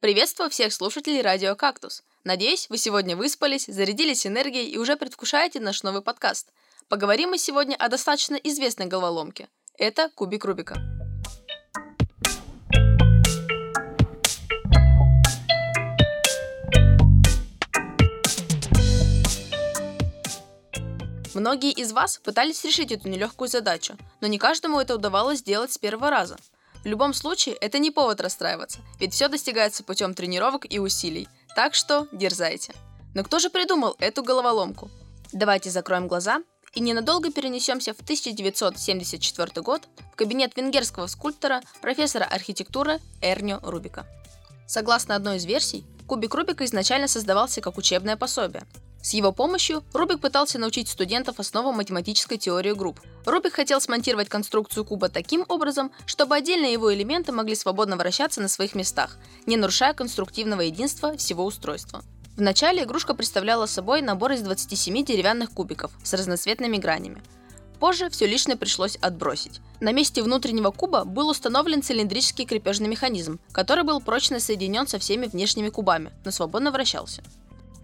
Приветствую всех слушателей Радио Кактус. Надеюсь, вы сегодня выспались, зарядились энергией и уже предвкушаете наш новый подкаст. Поговорим мы сегодня о достаточно известной головоломке. Это кубик Рубика. Многие из вас пытались решить эту нелегкую задачу, но не каждому это удавалось сделать с первого раза. В любом случае, это не повод расстраиваться, ведь все достигается путем тренировок и усилий, так что дерзайте. Но кто же придумал эту головоломку? Давайте закроем глаза и ненадолго перенесемся в 1974 год в кабинет венгерского скульптора, профессора архитектуры Эрньо Рубика. Согласно одной из версий, кубик Рубика изначально создавался как учебное пособие, с его помощью Рубик пытался научить студентов основам математической теории групп. Рубик хотел смонтировать конструкцию куба таким образом, чтобы отдельные его элементы могли свободно вращаться на своих местах, не нарушая конструктивного единства всего устройства. Вначале игрушка представляла собой набор из 27 деревянных кубиков с разноцветными гранями. Позже все лишнее пришлось отбросить. На месте внутреннего куба был установлен цилиндрический крепежный механизм, который был прочно соединен со всеми внешними кубами, но свободно вращался.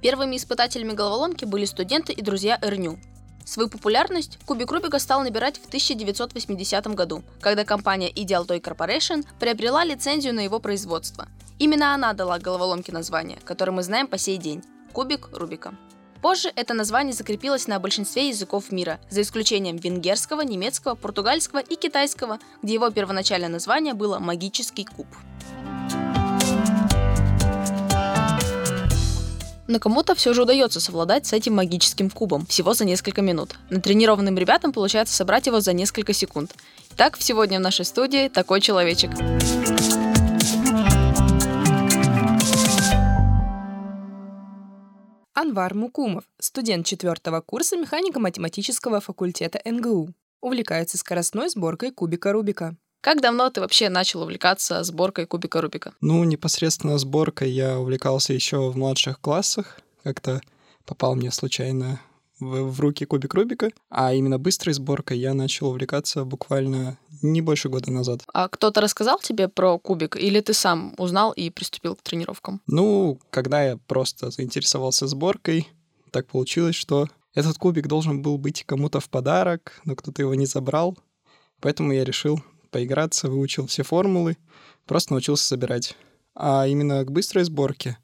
Первыми испытателями головоломки были студенты и друзья Эрню. Свою популярность кубик Рубика стал набирать в 1980 году, когда компания Ideal Toy Corporation приобрела лицензию на его производство. Именно она дала головоломке название, которое мы знаем по сей день – кубик Рубика. Позже это название закрепилось на большинстве языков мира, за исключением венгерского, немецкого, португальского и китайского, где его первоначальное название было «магический куб». Но кому-то все же удается совладать с этим магическим кубом всего за несколько минут. Натренированным ребятам получается собрать его за несколько секунд. Итак, сегодня в нашей студии такой человечек. Анвар Мукумов, студент четвертого курса механико-математического факультета НГУ. Увлекается скоростной сборкой кубика Рубика. Как давно ты вообще начал увлекаться сборкой кубика Рубика? Ну, непосредственно сборкой я увлекался еще в младших классах. Как-то попал мне случайно в, в руки кубик Рубика, а именно быстрой сборкой я начал увлекаться буквально не больше года назад. А кто-то рассказал тебе про кубик, или ты сам узнал и приступил к тренировкам? Ну, когда я просто заинтересовался сборкой, так получилось, что этот кубик должен был быть кому-то в подарок, но кто-то его не забрал, поэтому я решил поиграться, выучил все формулы, просто научился собирать. А именно к быстрой сборке,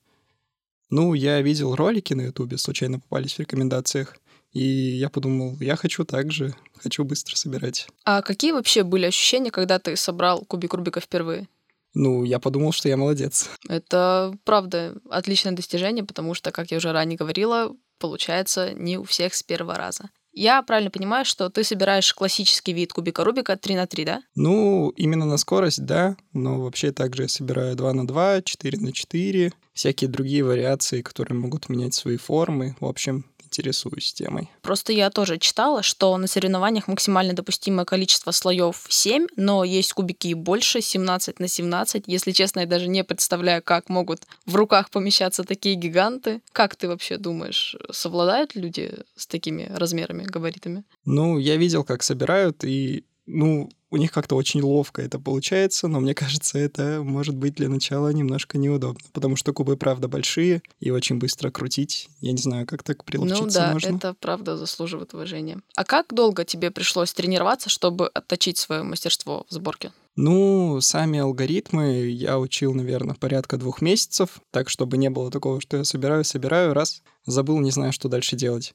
ну, я видел ролики на Ютубе, случайно попались в рекомендациях, и я подумал, я хочу так же, хочу быстро собирать. А какие вообще были ощущения, когда ты собрал кубик Рубика впервые? Ну, я подумал, что я молодец. Это, правда, отличное достижение, потому что, как я уже ранее говорила, получается не у всех с первого раза. Я правильно понимаю, что ты собираешь классический вид кубика Рубика 3 на 3, да? Ну, именно на скорость, да. Но вообще также я собираю 2 на 2, 4 на 4, всякие другие вариации, которые могут менять свои формы. В общем, интересуюсь темой. Просто я тоже читала, что на соревнованиях максимально допустимое количество слоев 7, но есть кубики больше, 17 на 17. Если честно, я даже не представляю, как могут в руках помещаться такие гиганты. Как ты вообще думаешь, совладают люди с такими размерами, габаритами? Ну, я видел, как собирают, и ну, у них как-то очень ловко это получается, но мне кажется, это может быть для начала немножко неудобно, потому что кубы, правда, большие, и очень быстро крутить. Я не знаю, как так приловчиться Ну да, можно. это правда заслуживает уважения. А как долго тебе пришлось тренироваться, чтобы отточить свое мастерство в сборке? Ну, сами алгоритмы я учил, наверное, порядка двух месяцев, так, чтобы не было такого, что я собираю, собираю, раз, забыл, не знаю, что дальше делать.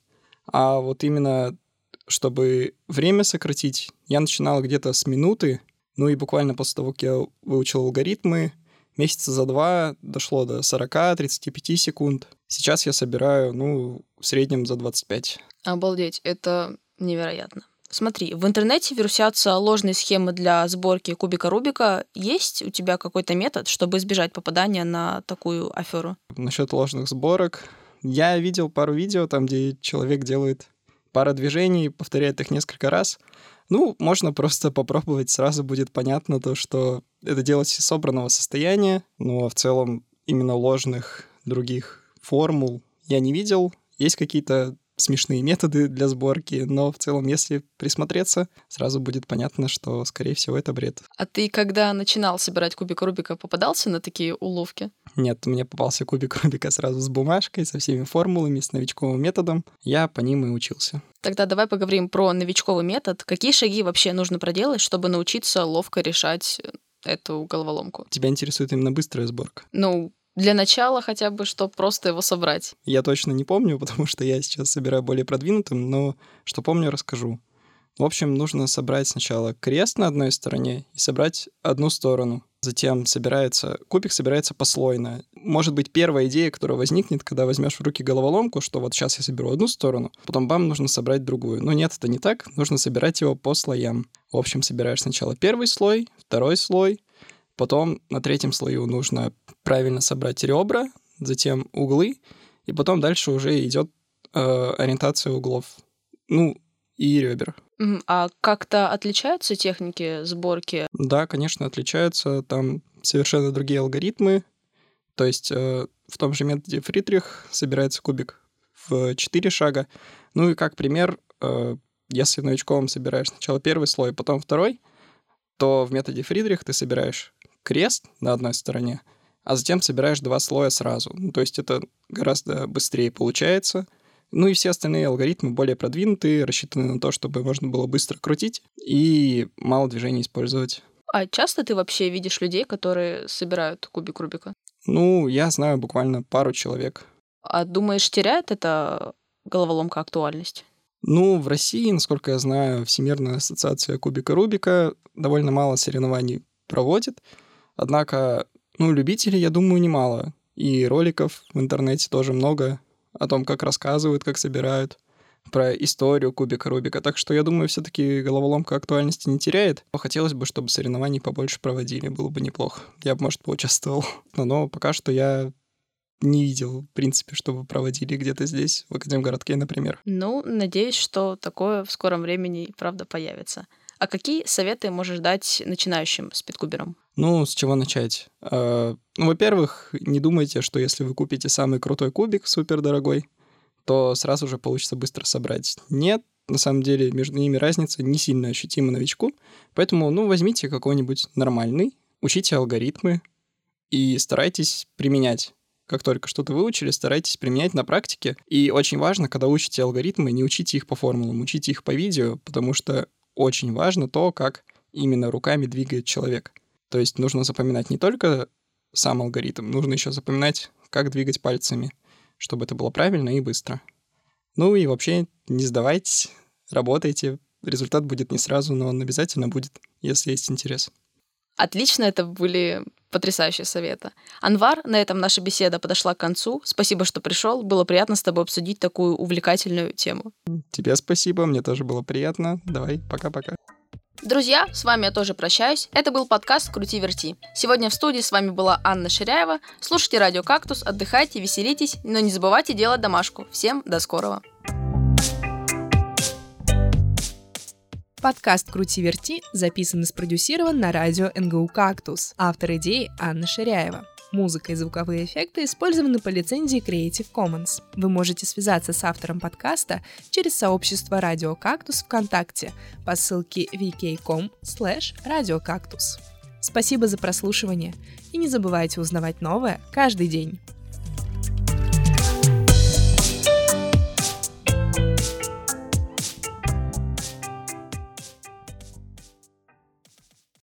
А вот именно чтобы время сократить, я начинал где-то с минуты, ну и буквально после того, как я выучил алгоритмы, месяца за два дошло до 40-35 секунд. Сейчас я собираю, ну, в среднем за 25. Обалдеть, это невероятно. Смотри, в интернете вирусятся ложные схемы для сборки кубика Рубика. Есть у тебя какой-то метод, чтобы избежать попадания на такую аферу? Насчет ложных сборок. Я видел пару видео, там, где человек делает пара движений, повторяет их несколько раз. Ну, можно просто попробовать, сразу будет понятно то, что это делать из собранного состояния, но в целом именно ложных других формул я не видел. Есть какие-то смешные методы для сборки, но в целом, если присмотреться, сразу будет понятно, что, скорее всего, это бред. А ты, когда начинал собирать кубик Рубика, попадался на такие уловки? Нет, мне попался кубик Рубика сразу с бумажкой, со всеми формулами, с новичковым методом. Я по ним и учился. Тогда давай поговорим про новичковый метод. Какие шаги вообще нужно проделать, чтобы научиться ловко решать эту головоломку? Тебя интересует именно быстрая сборка? Ну, для начала хотя бы, чтобы просто его собрать. Я точно не помню, потому что я сейчас собираю более продвинутым, но что помню, расскажу. В общем, нужно собрать сначала крест на одной стороне и собрать одну сторону. Затем собирается, кубик собирается послойно. Может быть, первая идея, которая возникнет, когда возьмешь в руки головоломку, что вот сейчас я соберу одну сторону, потом бам, нужно собрать другую. Но нет, это не так, нужно собирать его по слоям. В общем, собираешь сначала первый слой, второй слой, потом на третьем слою нужно правильно собрать ребра, затем углы, и потом дальше уже идет э, ориентация углов. Ну, и ребер. А как-то отличаются техники сборки? Да, конечно, отличаются. Там совершенно другие алгоритмы. То есть э, в том же методе Фридрих собирается кубик в 4 шага. Ну и как пример, э, если новичком собираешь сначала первый слой, потом второй, то в методе Фридрих ты собираешь крест на одной стороне, а затем собираешь два слоя сразу. Ну, то есть это гораздо быстрее получается — ну и все остальные алгоритмы более продвинутые, рассчитаны на то, чтобы можно было быстро крутить и мало движений использовать. А часто ты вообще видишь людей, которые собирают кубик Рубика? Ну, я знаю буквально пару человек. А думаешь, теряет это головоломка актуальность? Ну, в России, насколько я знаю, Всемирная ассоциация кубика Рубика довольно мало соревнований проводит. Однако, ну, любителей, я думаю, немало. И роликов в интернете тоже много о том, как рассказывают, как собирают, про историю кубика Рубика. Так что я думаю, все-таки головоломка актуальности не теряет. Но хотелось бы, чтобы соревнований побольше проводили, было бы неплохо. Я бы, может, поучаствовал. Но пока что я не видел, в принципе, чтобы проводили где-то здесь, в Академгородке, например. Ну, надеюсь, что такое в скором времени, правда, появится. А какие советы можешь дать начинающим спидкуберам? Ну, с чего начать? Uh, ну, во-первых, не думайте, что если вы купите самый крутой кубик, супер дорогой, то сразу же получится быстро собрать. Нет, на самом деле между ними разница не сильно ощутима новичку, поэтому, ну, возьмите какой-нибудь нормальный, учите алгоритмы и старайтесь применять. Как только что-то выучили, старайтесь применять на практике. И очень важно, когда учите алгоритмы, не учите их по формулам, учите их по видео, потому что очень важно то, как именно руками двигает человек. То есть нужно запоминать не только сам алгоритм, нужно еще запоминать, как двигать пальцами, чтобы это было правильно и быстро. Ну и вообще не сдавайтесь, работайте. Результат будет не сразу, но он обязательно будет, если есть интерес. Отлично, это были потрясающие советы. Анвар, на этом наша беседа подошла к концу. Спасибо, что пришел. Было приятно с тобой обсудить такую увлекательную тему. Тебе спасибо, мне тоже было приятно. Давай, пока-пока. Друзья, с вами я тоже прощаюсь. Это был подкаст «Крути-верти». Сегодня в студии с вами была Анна Ширяева. Слушайте радио «Кактус», отдыхайте, веселитесь, но не забывайте делать домашку. Всем до скорого. Подкаст «Крути-верти» записан и спродюсирован на радио НГУ «Кактус». Автор идеи Анна Ширяева. Музыка и звуковые эффекты использованы по лицензии Creative Commons. Вы можете связаться с автором подкаста через сообщество «Радио Кактус» ВКонтакте по ссылке vk.com radiocactus. Спасибо за прослушивание и не забывайте узнавать новое каждый день.